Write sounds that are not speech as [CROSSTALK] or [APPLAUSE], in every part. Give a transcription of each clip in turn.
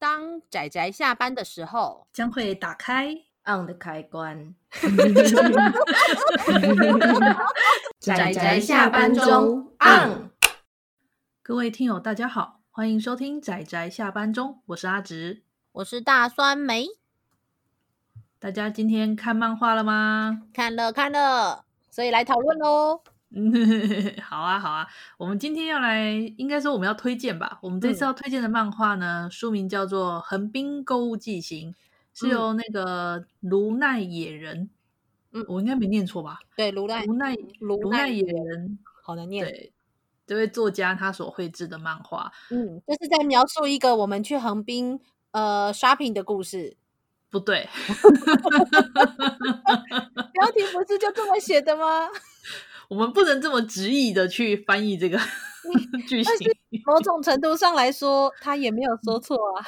当仔仔下班的时候，将会打开 on 的开关。[LAUGHS] 仔仔下班中 on。各位听友，大家好，欢迎收听仔仔下班中，我是阿直，我是大酸梅。大家今天看漫画了吗？看了看了，所以来讨论喽。[LAUGHS] 好啊，好啊，我们今天要来，应该说我们要推荐吧。我们这次要推荐的漫画呢，嗯、书名叫做《横滨购物记行》，是由那个卢奈野人，嗯，我应该没念错吧？对，卢奈卢奈卢奈野人，好难念。对，这位作家他所绘制的漫画，嗯，这、就是在描述一个我们去横滨呃 shopping 的故事。不对，[LAUGHS] 标题不是就这么写的吗？我们不能这么直译的去翻译这个剧情。[LAUGHS] [LAUGHS] 某种程度上来说，他也没有说错啊。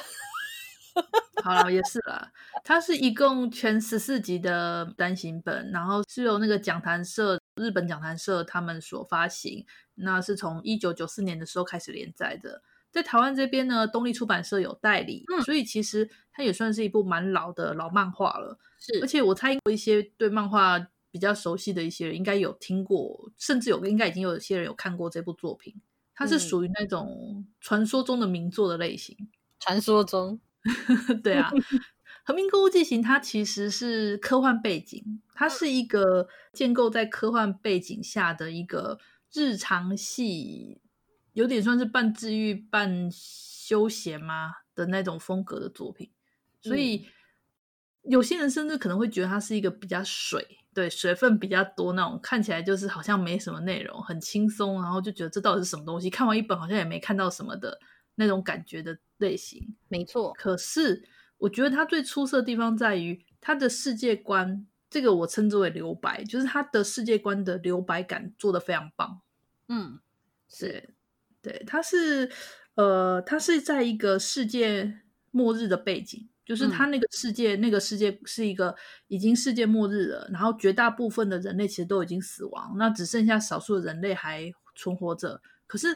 [LAUGHS] 好了，也是啦。它是一共全十四集的单行本，然后是由那个讲坛社日本讲坛社他们所发行。那是从一九九四年的时候开始连载的，在台湾这边呢，东立出版社有代理，嗯，所以其实它也算是一部蛮老的老漫画了。是，而且我猜过一些对漫画。比较熟悉的一些人应该有听过，甚至有应该已经有一些人有看过这部作品。它是属于那种传说中的名作的类型。[LAUGHS] 传说中，[LAUGHS] 对啊，[LAUGHS]《和平购物记行》它其实是科幻背景，它是一个建构在科幻背景下的一个日常系，有点算是半治愈、半休闲嘛的那种风格的作品。所以有些人甚至可能会觉得它是一个比较水。对，水分比较多那种，看起来就是好像没什么内容，很轻松，然后就觉得这到底是什么东西？看完一本好像也没看到什么的那种感觉的类型。没错，可是我觉得它最出色的地方在于它的世界观，这个我称之为留白，就是它的世界观的留白感做得非常棒。嗯，是，对，它是呃，它是在一个世界末日的背景。就是他那个世界，嗯，那个世界是一个已经世界末日了，然后绝大部分的人类其实都已经死亡，那只剩下少数的人类还存活着。可是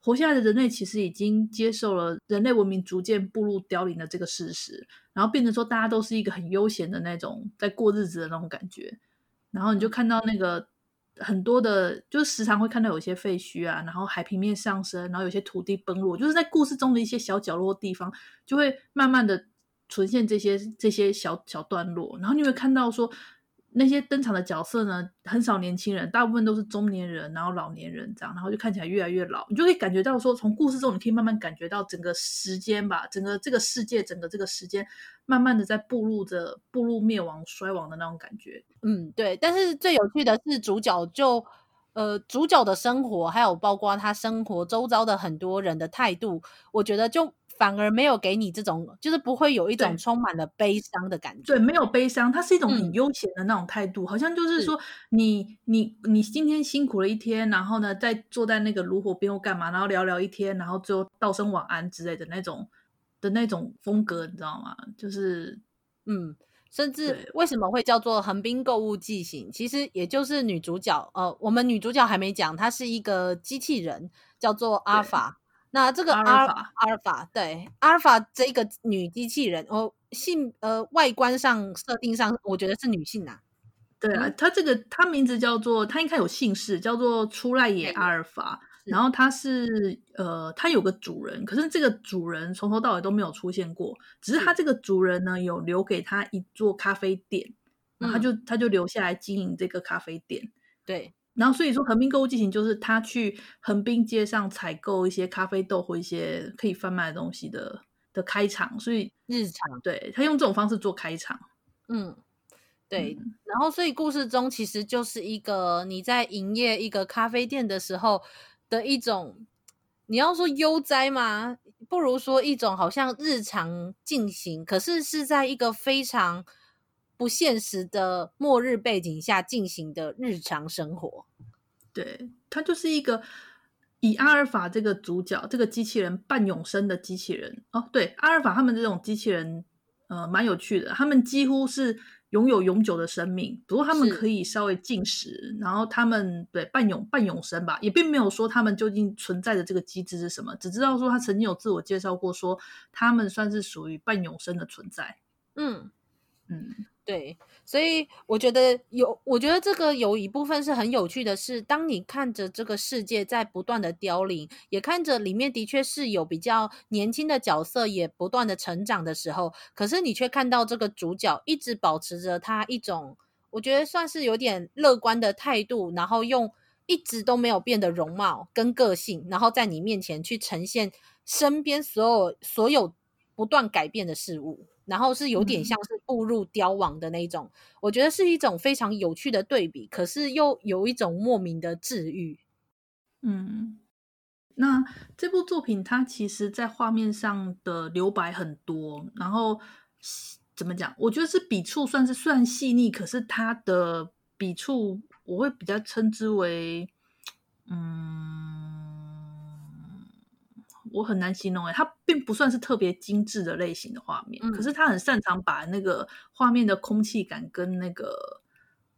活下来的人类其实已经接受了人类文明逐渐步入凋零的这个事实，然后变成说大家都是一个很悠闲的那种在过日子的那种感觉。然后你就看到那个很多的，就是时常会看到有些废墟啊，然后海平面上升，然后有些土地崩落，就是在故事中的一些小角落地方，就会慢慢的。呈现这些这些小小段落，然后你会看到说那些登场的角色呢，很少年轻人，大部分都是中年人，然后老年人这样，然后就看起来越来越老。你就可以感觉到说，从故事中你可以慢慢感觉到整个时间吧，整个这个世界，整个这个时间，慢慢的在步入着步入灭亡衰亡的那种感觉。嗯，对。但是最有趣的是主角就呃主角的生活，还有包括他生活周遭的很多人的态度，我觉得就。反而没有给你这种，就是不会有一种充满了悲伤的感觉。对，没有悲伤，它是一种很悠闲的那种态度，嗯、好像就是说你，你你你今天辛苦了一天，然后呢，再坐在那个炉火边或干嘛，然后聊聊一天，然后最后道声晚安之类的那种的那种风格，你知道吗？就是，嗯，甚至为什么会叫做横滨购物记行？其实也就是女主角，呃，我们女主角还没讲，她是一个机器人，叫做阿尔法。那这个阿尔法，阿尔法，对，阿尔法这个女机器人，哦，性呃外观上设定上，我觉得是女性呐、啊。对啊，她这个她名字叫做，她应该有姓氏，叫做出濑野阿尔法。然后她是呃，她有个主人，可是这个主人从头到尾都没有出现过，只是她这个主人呢有留给她一座咖啡店，然后他就她就留下来经营这个咖啡店。对。然后所以说，横滨购物进行就是他去横滨街上采购一些咖啡豆或一些可以贩卖的东西的的开场，所以日常对他用这种方式做开场，嗯，对。嗯、然后所以故事中其实就是一个你在营业一个咖啡店的时候的一种，你要说悠哉吗？不如说一种好像日常进行，可是是在一个非常。不现实的末日背景下进行的日常生活，对，它就是一个以阿尔法这个主角，这个机器人半永生的机器人哦。对，阿尔法他们这种机器人，呃，蛮有趣的。他们几乎是拥有永久的生命，不过他们可以稍微进食，然后他们对半永半永生吧，也并没有说他们究竟存在的这个机制是什么，只知道说他曾经有自我介绍过，说他们算是属于半永生的存在。嗯嗯。对，所以我觉得有，我觉得这个有一部分是很有趣的是，当你看着这个世界在不断的凋零，也看着里面的确是有比较年轻的角色也不断的成长的时候，可是你却看到这个主角一直保持着他一种，我觉得算是有点乐观的态度，然后用一直都没有变的容貌跟个性，然后在你面前去呈现身边所有所有不断改变的事物。然后是有点像是步入凋亡的那种，嗯，我觉得是一种非常有趣的对比，可是又有一种莫名的治愈。嗯，那这部作品它其实，在画面上的留白很多，然后怎么讲？我觉得是笔触算是算细腻，可是它的笔触我会比较称之为，嗯。我很难形容诶，它并不算是特别精致的类型的画面，嗯，可是他很擅长把那个画面的空气感跟那个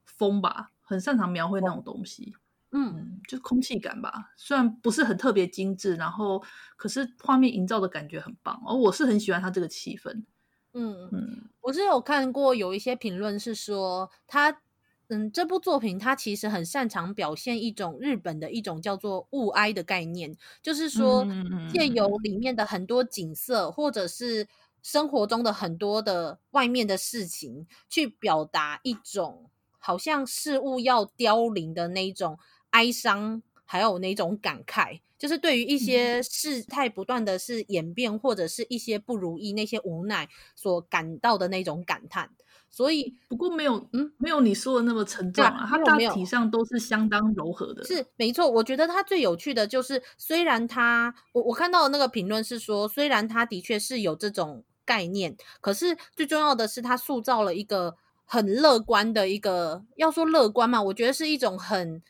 风吧，很擅长描绘那种东西。嗯，嗯，就空气感吧，虽然不是很特别精致，然后可是画面营造的感觉很棒，而我是很喜欢它这个气氛。嗯嗯，我是有看过有一些评论是说它。嗯，这部作品它其实很擅长表现一种日本的一种叫做物哀的概念，就是说借由。里面的很多景色，或者是生活中的很多的外面的事情，去表达一种好像事物要凋零的那种哀伤，还有那种感慨，就是对于一些事态不断的是演变，或者是一些不如意，那些无奈所感到的那种感叹。所以，不过没有，嗯，没有你说的那么沉重啊。它大体上都是相当柔和的。是没错，我觉得它最有趣的就是，虽然它，我我看到的那个评论是说，虽然它的确是有这种概念，可是最重要的是，它塑造了一个很乐观的一个，要说乐观嘛，我觉得是一种很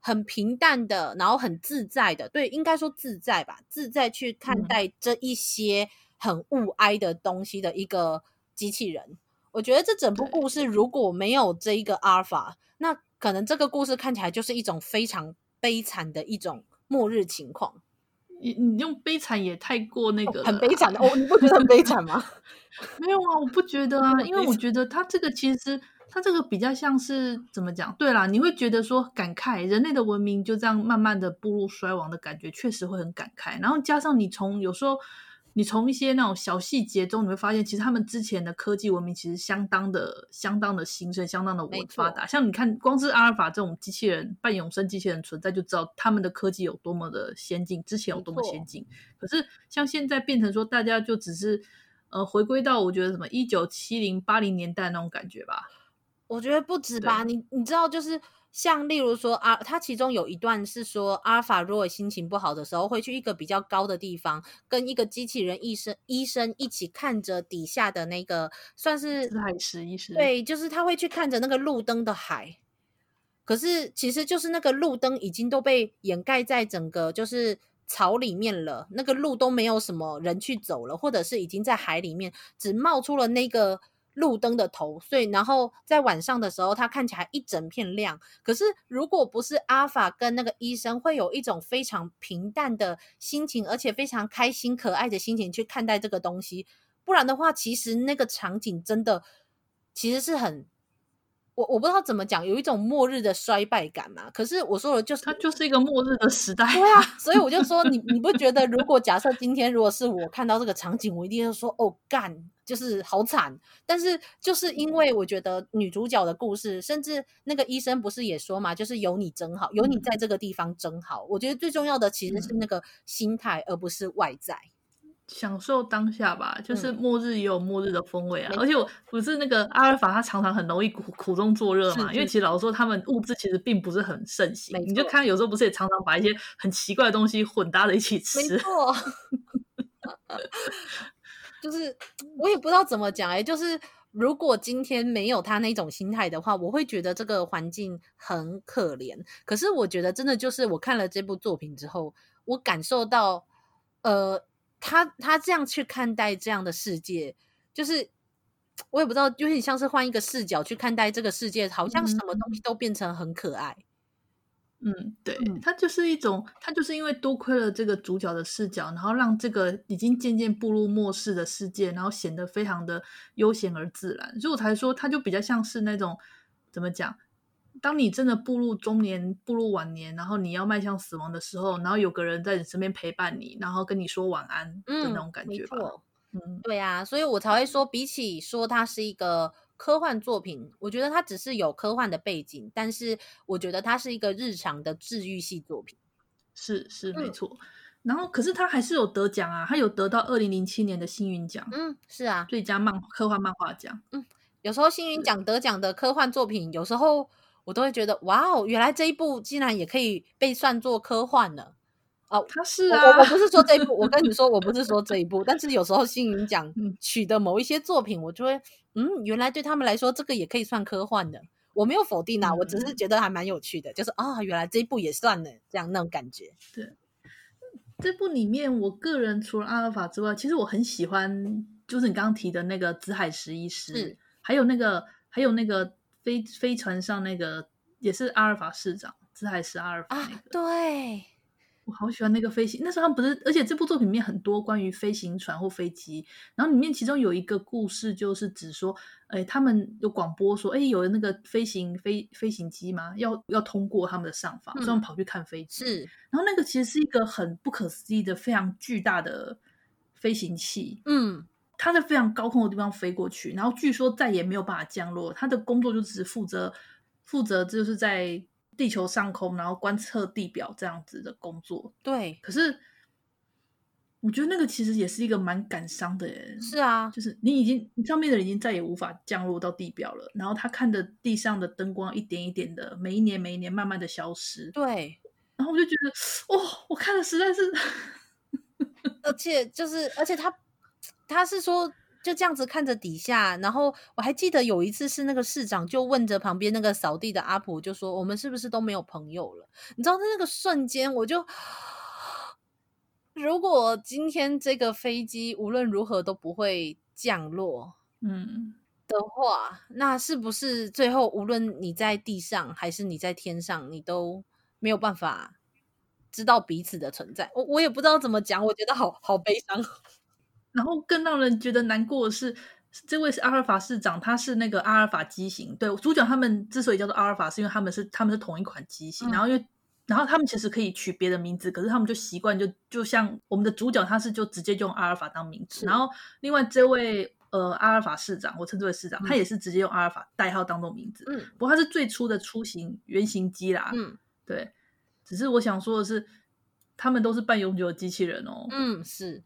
很平淡的，然后很自在的，对，应该说自在吧，自在去看待这一些很物哀的东西的一个机器人。我觉得这整部故事如果没有这一个阿尔法，那可能这个故事看起来就是一种非常悲惨的一种末日情况。你你用悲惨也太过那个、哦，很悲惨的哦，你不觉得很悲惨吗？[LAUGHS] 没有啊，我不觉得啊，[LAUGHS] 因为我觉得他这个其实他这个比较像是怎么讲？对啦，你会觉得说感慨人类的文明就这样慢慢的步入衰亡的感觉，确实会很感慨。然后加上你从有时候。你从一些那种小细节中，你会发现，其实他们之前的科技文明其实相当的、相当的兴盛，相当的文发达。像你看，光是阿尔法这种机器人、半永生机器人存在，就知道他们的科技有多么的先进，之前有多么先进。可是像现在变成说，大家就只是呃回归到我觉得什么一九七零八零年代那种感觉吧。我觉得不止吧，你你知道就是。像例如说啊，他其中有一段是说，阿尔法如果心情不好的时候，会去一个比较高的地方，跟一个机器人医生医生一起看着底下的那个，算是海石医生。对，就是他会去看着那个路灯的海。可是其实就是那个路灯已经都被掩盖在整个就是草里面了，那个路都没有什么人去走了，或者是已经在海里面，只冒出了那个。路灯的头，所以然后在晚上的时候，它看起来一整片亮。可是如果不是阿法跟那个医生，会有一种非常平淡的心情，而且非常开心可爱的心情去看待这个东西。不然的话，其实那个场景真的其实是很。我我不知道怎么讲，有一种末日的衰败感嘛。可是我说了，就是它就是一个末日的时代。对啊，所以我就说，你你不觉得，如果假设今天如果是我看到这个场景，我一定要说，哦干，就是好惨。但是就是因为我觉得女主角的故事，甚至那个医生不是也说嘛，就是有你真好，有你在这个地方真好。我觉得最重要的其实是那个心态，而不是外在。享受当下吧，就是末日也有末日的风味啊！嗯、而且我不是那个阿尔法，他常常很容易苦苦中作乐嘛。因为其实老实说，他们物资其实并不是很盛行。你就看有时候不是也常常把一些很奇怪的东西混搭在一起吃。没错，[LAUGHS] 就是我也不知道怎么讲哎、欸，就是如果今天没有他那种心态的话，我会觉得这个环境很可怜。可是我觉得真的就是我看了这部作品之后，我感受到呃。他他这样去看待这样的世界，就是我也不知道，有点像是换一个视角去看待这个世界，好像什么东西都变成很可爱。嗯，对，他就是一种，他就是因为多亏了这个主角的视角，然后让这个已经渐渐步入末世的世界，然后显得非常的悠闲而自然，所以我才说，他就比较像是那种怎么讲？当你真的步入中年、步入晚年，然后你要迈向死亡的时候，然后有个人在你身边陪伴你，然后跟你说晚安的那种感觉吧。嗯，嗯对啊，所以我才会说，比起说它是一个。科幻作品，我觉得它只是有科幻的背景，但是我觉得它是一个日常的治愈系作品。是是没错，嗯、然后可是它还是有得奖啊，它有得到二零零七年的星云奖。嗯，是啊，最佳漫科幻漫画奖。嗯，有时候星云奖得奖的科幻作品，有时候我都会觉得，哇哦，原来这一部竟然也可以被算作科幻了。哦，他是啊，我我不是说这一部，我跟你说，我不是说这一部，但是有时候星云奖取的某一些作品，我就会，嗯，原来对他们来说，这个也可以算科幻的。我没有否定啊，嗯、我只是觉得还蛮有趣的，就是啊、哦，原来这一部也算呢，这样那种感觉。对，这部里面，我个人除了阿尔法之外，其实我很喜欢，就是你刚刚提的那个紫海十一师，还有那个还有那个飞飞船上那个也是阿尔法市长，这还是阿尔法那个，啊、对。我好喜欢那个飞行，那时候他们不是，而且这部作品里面很多关于飞行船或飞机，然后里面其中有一个故事，就是指说，哎，他们有广播说，哎，有那个飞行飞飞行机吗？要要通过他们的上方，所以跑去看飞机。是，然后那个其实是一个很不可思议的、非常巨大的飞行器，嗯，它在非常高空的地方飞过去，然后据说再也没有办法降落，他的工作就只是负责负责就是在。地球上空，然后观测地表这样子的工作，对。可是我觉得那个其实也是一个蛮感伤的人。是啊，就是你已经上面的人已经再也无法降落到地表了，然后他看着地上的灯光一点一点的，每一年每一年慢慢的消失。对。然后我就觉得，哇、哦，我看的实在是，[LAUGHS] 而且就是，而且他他是说。就这样子看着底下，然后我还记得有一次是那个市长就问着旁边那个扫地的阿婆，就说：“我们是不是都没有朋友了？”你知道，在那个瞬间，我就如果今天这个飞机无论如何都不会降落，嗯的话，嗯、那是不是最后无论你在地上还是你在天上，你都没有办法知道彼此的存在？我我也不知道怎么讲，我觉得好好悲伤。然后更让人觉得难过的是，这位是阿尔法市长，他是那个阿尔法机型。对，主角他们之所以叫做阿尔法，是因为他们是他们是同一款机型。嗯、然后因为，然后他们其实可以取别的名字，可是他们就习惯就就像我们的主角，他是就直接就用阿尔法当名字。然后另外这位呃阿尔法市长，我称之为市长，嗯、他也是直接用阿尔法代号当做名字。嗯，不过他是最初的雏形原型机啦。嗯，对。只是我想说的是，他们都是半永久的机器人哦。嗯，是。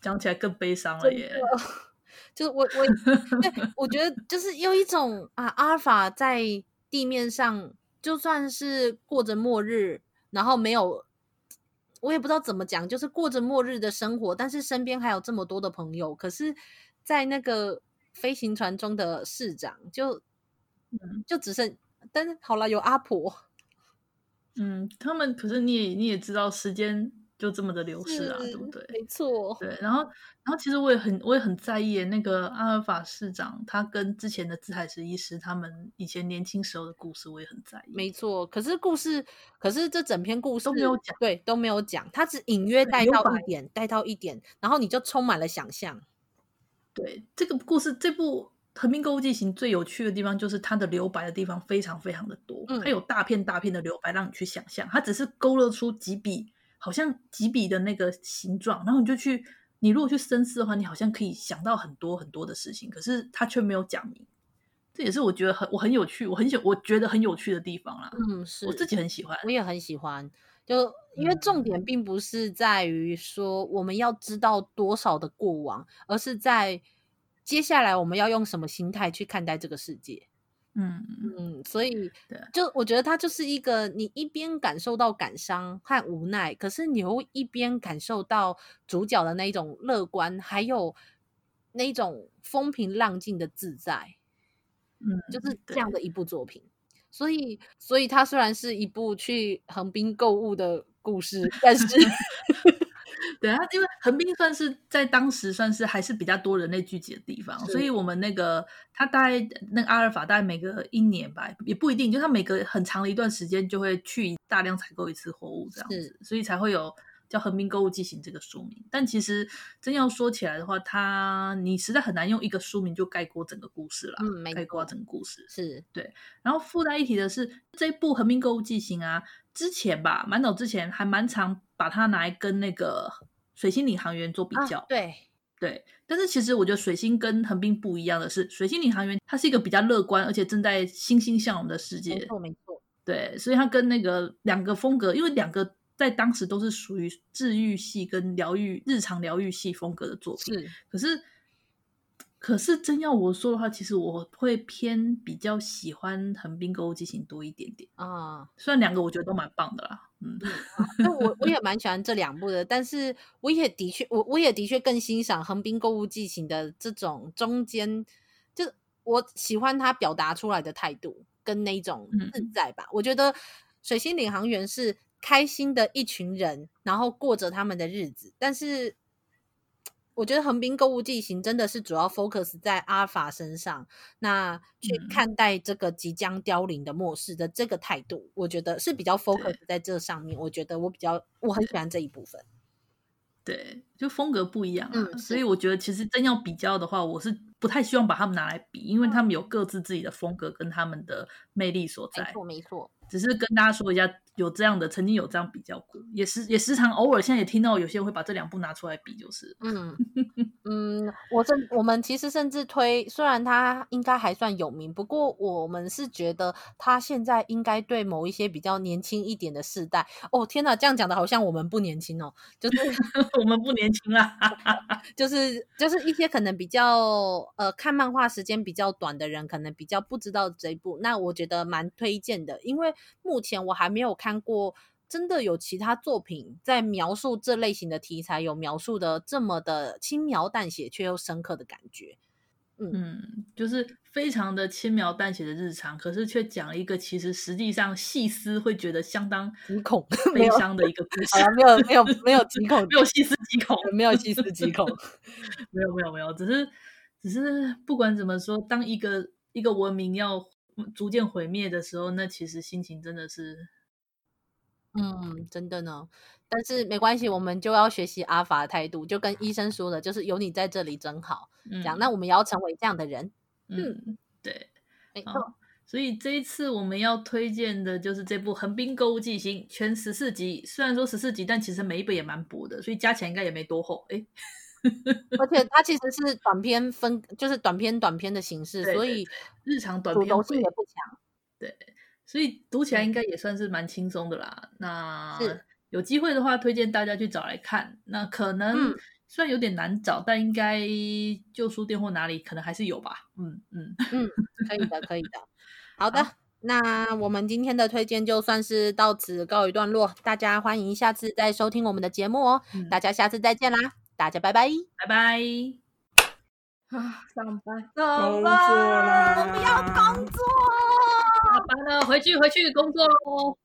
讲起来更悲伤了耶！就是我我对，我觉得 [LAUGHS] 就是有一种啊，阿尔法在地面上，就算是过着末日，然后没有，我也不知道怎么讲，就是过着末日的生活，但是身边还有这么多的朋友。可是，在那个飞行船中的市长，就就只剩，但是好了，有阿婆。嗯，他们可是你也你也知道时间。就这么的流逝啊，对不对？没错。对，然后，然后其实我也很，我也很在意那个阿尔法市长，他跟之前的自海石医师他们以前年轻时候的故事，我也很在意。没错，可是故事，可是这整篇故事都没有讲，对，都没有讲，他只隐约带到一点，带到一点，然后你就充满了想象。对，这个故事，这部《横滨购物记行》最有趣的地方就是它的留白的地方非常非常的多，嗯，它有大片大片的留白让你去想象，它只是勾勒出几笔。好像几笔的那个形状，然后你就去，你如果去深思的话，你好像可以想到很多很多的事情，可是他却没有讲明，这也是我觉得很我很有趣，我很喜我觉得很有趣的地方啦。嗯，是我自己很喜欢，我也很喜欢，就因为重点并不是在于说我们要知道多少的过往，而是在接下来我们要用什么心态去看待这个世界。嗯嗯，所以就我觉得他就是一个，你一边感受到感伤和无奈，可是你又一边感受到主角的那一种乐观，还有那一种风平浪静的自在。嗯，就是这样的一部作品。所以，所以它虽然是一部去横滨购物的故事，但是对啊，因为横滨算是在当时算是还是比较多人类聚集的地方，所以我们那个他大概那个阿尔法大概每隔一年吧，也不一定，就他每隔很长的一段时间就会去大量采购一次货物这样子，所以才会有。叫横滨购物记行这个书名，但其实真要说起来的话，它你实在很难用一个书名就概括整个故事了。嗯，没概括整个故事是对。然后附带一提的是，这一部横滨购物记行啊，之前吧，蛮早之前还蛮常把它拿来跟那个水星领航员做比较。啊、对对，但是其实我觉得水星跟横滨不一样的是，水星领航员它是一个比较乐观，而且正在欣欣向荣的世界。没错没错。对，所以它跟那个两个风格，因为两个。在当时都是属于治愈系跟疗愈、日常疗愈系风格的作品。是，可是，可是真要我说的话，其实我会偏比较喜欢横滨购物记行多一点点啊。虽然两个我觉得都蛮棒的啦，嗯，那我我也蛮喜欢这两部的，但是我也的确，我我也的确更欣赏横滨购物记行的这种中间，就我喜欢他表达出来的态度跟那种自在吧。嗯、我觉得水星领航员是。开心的一群人，然后过着他们的日子。但是，我觉得横滨购物记行真的是主要 focus 在阿尔法身上，那去看待这个即将凋零的末世的这个态度，嗯、我觉得是比较 focus 在这上面。我觉得我比较我很喜欢这一部分。对，就风格不一样啊，嗯，所以我觉得其实真要比较的话，我是不太希望把他们拿来比，因为他们有各自自己的风格跟他们的魅力所在。没错，没错。只是跟大家说一下，有这样的，曾经有这样比较过，也时也时常偶尔，现在也听到有些人会把这两部拿出来比，就是，嗯 [LAUGHS] 嗯，我甚我们其实甚至推，虽然他应该还算有名，不过我们是觉得他现在应该对某一些比较年轻一点的世代，哦天哪，这样讲的好像我们不年轻哦，就是 [LAUGHS] 我们不年轻啦，[LAUGHS] 就是就是一些可能比较呃看漫画时间比较短的人，可能比较不知道这一部，那我觉得蛮推荐的，因为。目前我还没有看过，真的有其他作品在描述这类型的题材，有描述的这么的轻描淡写却又深刻的感觉。嗯，嗯，就是非常的轻描淡写的日常，可是却讲了一个其实实际上细思会觉得相当极恐、悲伤的一个故事。没有没有 [LAUGHS] 没有极恐，没有细思极恐，没有细思极恐，[LAUGHS] 没有没有没有，只是只是不管怎么说，当一个一个文明要。逐渐毁灭的时候，那其实心情真的是，嗯，真的呢。但是没关系，我们就要学习阿法的态度，就跟医生说的，就是有你在这里真好。嗯、这样，那我们也要成为这样的人。嗯，嗯对，没错。所以这一次我们要推荐的就是这部《横滨购物记行》，全十四集。虽然说十四集，但其实每一本也蛮薄的，所以加起来应该也没多厚。哎。[LAUGHS] 而且它其实是短篇分，就是短篇短篇的形式，所以日常短篇主轴性也不强。对，所以读起来应该也算是蛮轻松的啦。嗯、那有机会的话，推荐大家去找来看。那可能虽然有点难找，嗯、但应该旧书店或哪里可能还是有吧。嗯嗯嗯，可以的，可以的。好的好，那我们今天的推荐就算是到此告一段落。大家欢迎下次再收听我们的节目哦。嗯、大家下次再见啦。大家拜拜，拜拜。啊，上班，上班，我不要工作。完了，回去，回去工作喽。